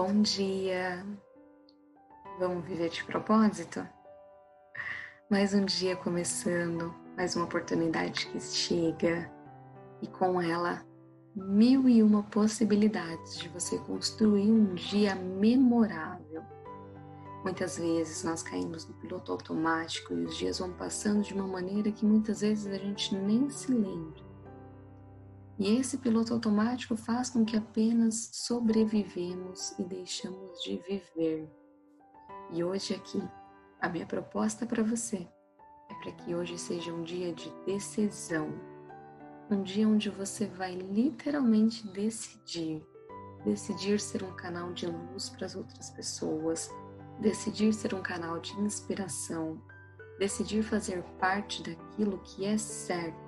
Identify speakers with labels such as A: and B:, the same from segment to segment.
A: Bom dia! Vamos viver de propósito? Mais um dia começando, mais uma oportunidade que chega e com ela mil e uma possibilidades de você construir um dia memorável. Muitas vezes nós caímos no piloto automático e os dias vão passando de uma maneira que muitas vezes a gente nem se lembra. E esse piloto automático faz com que apenas sobrevivemos e deixamos de viver. E hoje aqui, a minha proposta para você é para que hoje seja um dia de decisão. Um dia onde você vai literalmente decidir. Decidir ser um canal de luz para as outras pessoas, decidir ser um canal de inspiração, decidir fazer parte daquilo que é certo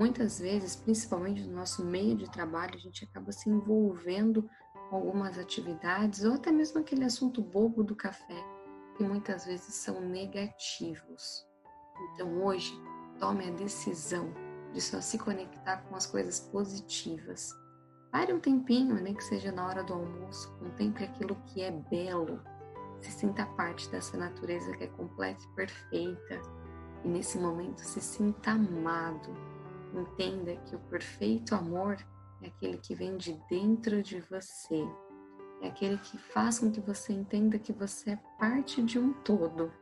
A: Muitas vezes, principalmente no nosso meio de trabalho, a gente acaba se envolvendo com algumas atividades ou até mesmo aquele assunto bobo do café, que muitas vezes são negativos. Então hoje, tome a decisão de só se conectar com as coisas positivas. Pare um tempinho, nem que seja na hora do almoço, contemple aquilo que é belo, se sinta parte dessa natureza que é completa e perfeita, e nesse momento se sinta amado Entenda que o perfeito amor é aquele que vem de dentro de você, é aquele que faz com que você entenda que você é parte de um todo.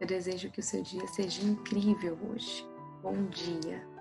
A: Eu desejo que o seu dia seja incrível hoje. Bom dia!